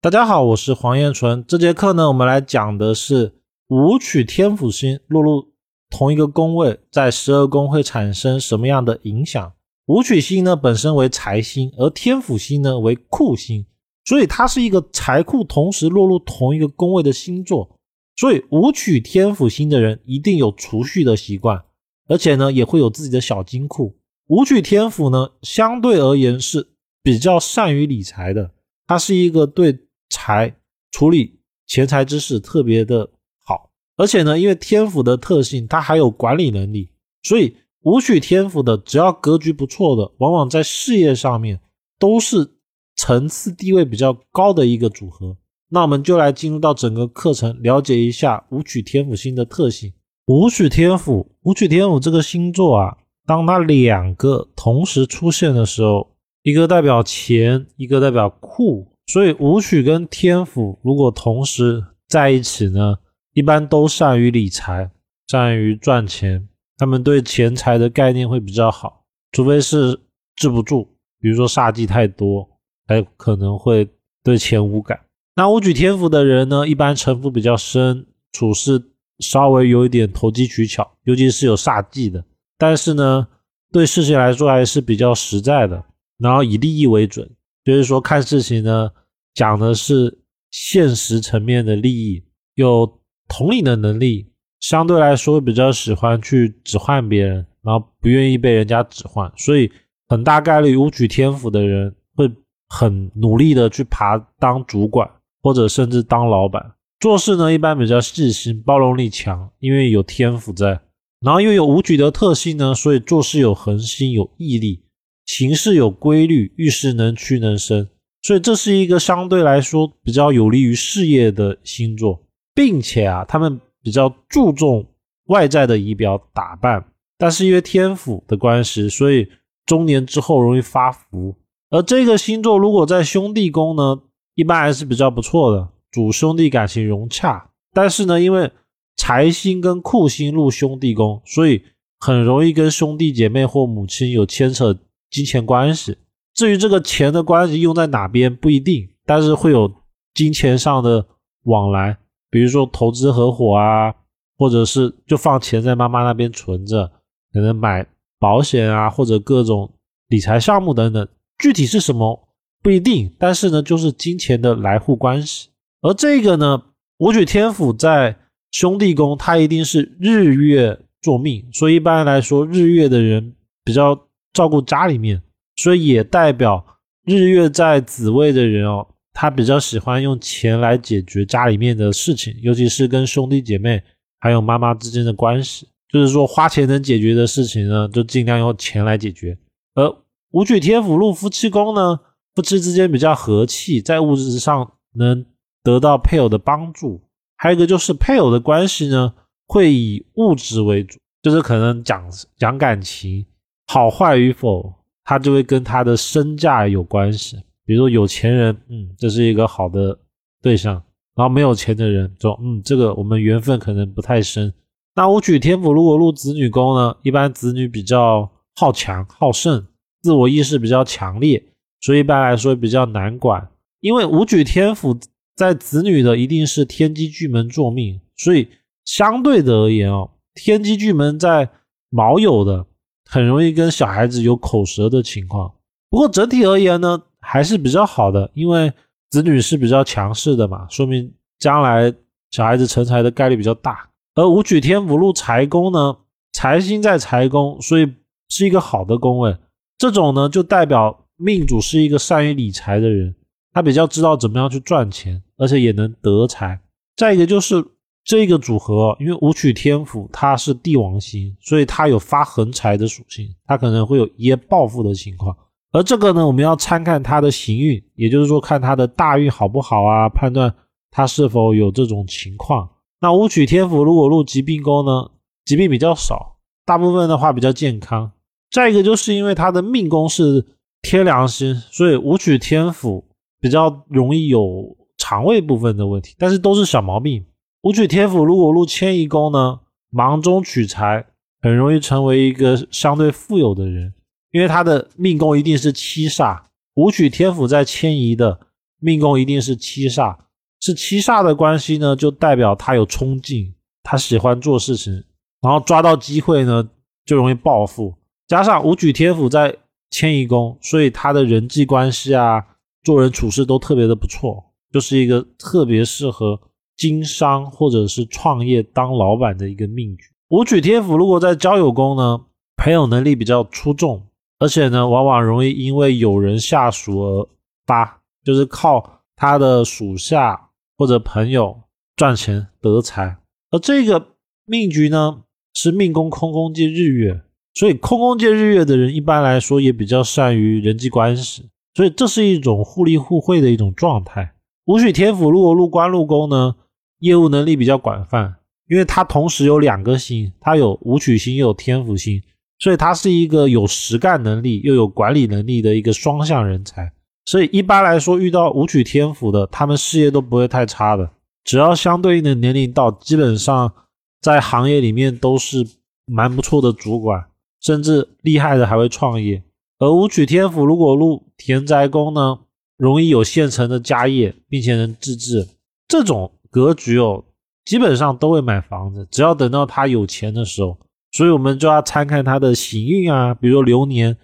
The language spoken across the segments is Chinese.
大家好，我是黄彦纯。这节课呢，我们来讲的是武曲天府星落入同一个宫位，在十二宫会产生什么样的影响？武曲星呢本身为财星，而天府星呢为库星，所以它是一个财库同时落入同一个宫位的星座。所以武曲天府星的人一定有储蓄的习惯，而且呢也会有自己的小金库。武曲天府呢相对而言是比较善于理财的，它是一个对。财处理钱财之事特别的好，而且呢，因为天府的特性，它还有管理能力，所以武曲天府的只要格局不错的，往往在事业上面都是层次地位比较高的一个组合。那我们就来进入到整个课程，了解一下武曲天府星的特性。武曲天府，武曲天府这个星座啊，当它两个同时出现的时候，一个代表钱，一个代表库。所以武曲跟天府如果同时在一起呢，一般都善于理财，善于赚钱。他们对钱财的概念会比较好，除非是治不住，比如说煞气太多，还可能会对钱无感。那武曲天府的人呢，一般城府比较深，处事稍微有一点投机取巧，尤其是有煞气的。但是呢，对事情来说还是比较实在的，然后以利益为准。就是说，看事情呢，讲的是现实层面的利益，有同理的能力，相对来说比较喜欢去指唤别人，然后不愿意被人家指唤，所以很大概率武举天府的人会很努力的去爬当主管，或者甚至当老板。做事呢，一般比较细心，包容力强，因为有天府在，然后又有武举的特性呢，所以做事有恒心，有毅力。行事有规律，遇事能屈能伸，所以这是一个相对来说比较有利于事业的星座，并且啊，他们比较注重外在的仪表打扮，但是因为天府的关系，所以中年之后容易发福。而这个星座如果在兄弟宫呢，一般还是比较不错的，主兄弟感情融洽。但是呢，因为财星跟库星入兄弟宫，所以很容易跟兄弟姐妹或母亲有牵扯。金钱关系，至于这个钱的关系用在哪边不一定，但是会有金钱上的往来，比如说投资合伙啊，或者是就放钱在妈妈那边存着，可能买保险啊，或者各种理财项目等等，具体是什么不一定，但是呢，就是金钱的来户关系。而这个呢，武曲天府在兄弟宫，它一定是日月坐命，所以一般来说，日月的人比较。照顾家里面，所以也代表日月在子位的人哦，他比较喜欢用钱来解决家里面的事情，尤其是跟兄弟姐妹还有妈妈之间的关系。就是说，花钱能解决的事情呢，就尽量用钱来解决。而武曲天府入夫妻宫呢，夫妻之间比较和气，在物质上能得到配偶的帮助。还有一个就是配偶的关系呢，会以物质为主，就是可能讲讲感情。好坏与否，他就会跟他的身价有关系。比如说有钱人，嗯，这是一个好的对象；然后没有钱的人，说，嗯，这个我们缘分可能不太深。那武曲天府如果入子女宫呢，一般子女比较好强好胜，自我意识比较强烈，所以一般来说比较难管。因为武曲天府在子女的一定是天机巨门坐命，所以相对的而言哦，天机巨门在卯酉的。很容易跟小孩子有口舌的情况，不过整体而言呢，还是比较好的，因为子女是比较强势的嘛，说明将来小孩子成才的概率比较大。而武曲天府入财宫呢，财星在财宫，所以是一个好的宫位。这种呢，就代表命主是一个善于理财的人，他比较知道怎么样去赚钱，而且也能得财。再一个就是。这个组合，因为武曲天府它是帝王星，所以它有发横财的属性，它可能会有一夜暴富的情况。而这个呢，我们要参看它的行运，也就是说看它的大运好不好啊，判断它是否有这种情况。那武曲天府如果入疾病宫呢，疾病比较少，大部分的话比较健康。再一个就是因为它的命宫是天梁星，所以武曲天府比较容易有肠胃部分的问题，但是都是小毛病。武曲天府如果入迁移宫呢，忙中取财，很容易成为一个相对富有的人，因为他的命宫一定是七煞。武曲天府在迁移的，命宫一定是七煞，是七煞的关系呢，就代表他有冲劲，他喜欢做事情，然后抓到机会呢，就容易暴富。加上武曲天府在迁移宫，所以他的人际关系啊，做人处事都特别的不错，就是一个特别适合经商或者是创业当老板的一个命局。武曲天府如果在交友宫呢，朋友能力比较出众，而且呢，往往容易因为有人下属而发，就是靠他的属下或者朋友赚钱得财。而这个命局呢，是命宫空宫借日月。所以空宫借日月的人，一般来说也比较善于人际关系，所以这是一种互利互惠的一种状态。武曲天府如果入官禄宫呢，业务能力比较广泛，因为它同时有两个星，它有武曲星又有天府星，所以它是一个有实干能力又有管理能力的一个双向人才。所以一般来说，遇到武曲天府的，他们事业都不会太差的，只要相对应的年龄到，基本上在行业里面都是蛮不错的主管。甚至厉害的还会创业，而武曲天府如果入田宅宫呢，容易有现成的家业，并且能自治。这种格局哦，基本上都会买房子，只要等到他有钱的时候。所以我们就要参看他的行运啊，比如流年，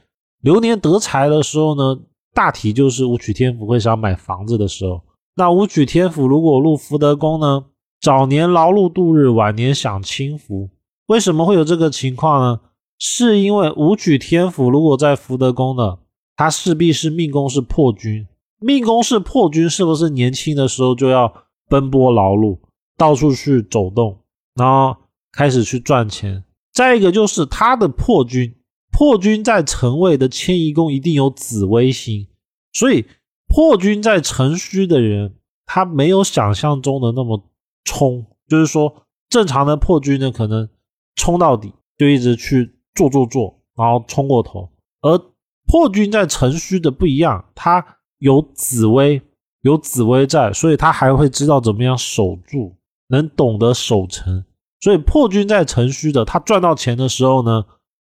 流年得财的时候呢，大体就是武曲天府会想买房子的时候。那武曲天府如果入福德宫呢，早年劳碌度日，晚年享清福。为什么会有这个情况呢？是因为武曲天府如果在福德宫呢，他势必是命宫是破军，命宫是破军，是不是年轻的时候就要奔波劳碌，到处去走动，然后开始去赚钱？再一个就是他的破军，破军在辰位的迁移宫一定有紫微星，所以破军在辰戌的人，他没有想象中的那么冲，就是说正常的破军呢，可能冲到底就一直去。做做做，然后冲过头。而破军在辰戌的不一样，他有紫薇，有紫薇在，所以他还会知道怎么样守住，能懂得守城。所以破军在辰戌的，他赚到钱的时候呢，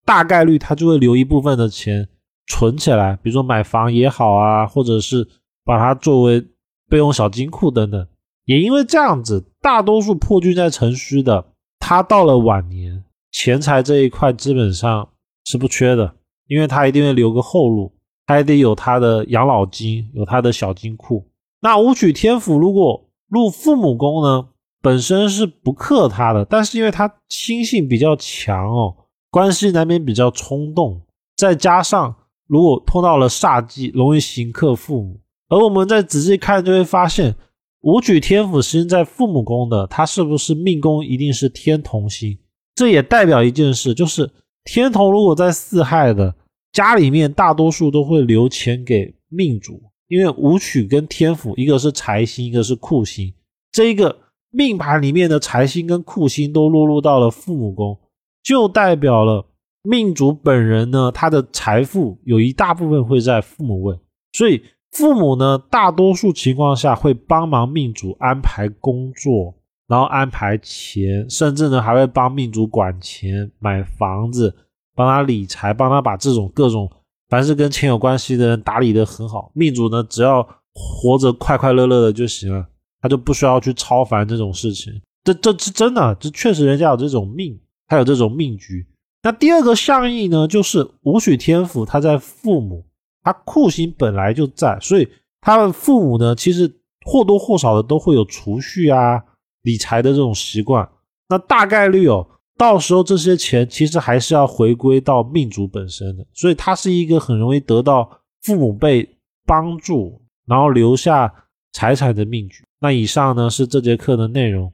大概率他就会留一部分的钱存起来，比如说买房也好啊，或者是把它作为备用小金库等等。也因为这样子，大多数破军在辰戌的，他到了晚年。钱财这一块基本上是不缺的，因为他一定会留个后路，他还得有他的养老金，有他的小金库。那武曲天府如果入父母宫呢，本身是不克他的，但是因为他心性比较强哦，关系难免比较冲动，再加上如果碰到了煞忌，容易刑克父母。而我们再仔细看，就会发现武曲天府星在父母宫的，他是不是命宫一定是天同星？这也代表一件事，就是天同如果在四害的家里面，大多数都会留钱给命主，因为武曲跟天府，一个是财星，一个是库星，这一个命盘里面的财星跟库星都落入到了父母宫，就代表了命主本人呢，他的财富有一大部分会在父母位，所以父母呢，大多数情况下会帮忙命主安排工作。然后安排钱，甚至呢还会帮命主管钱、买房子，帮他理财，帮他把这种各种凡是跟钱有关系的人打理得很好。命主呢只要活着快快乐乐的就行了，他就不需要去操烦这种事情。这这是真的，这确实人家有这种命，他有这种命局。那第二个象意呢，就是武曲天府他在父母，他库星本来就在，所以他的父母呢其实或多或少的都会有储蓄啊。理财的这种习惯，那大概率哦，到时候这些钱其实还是要回归到命主本身的，所以它是一个很容易得到父母辈帮助，然后留下财产的命局。那以上呢是这节课的内容。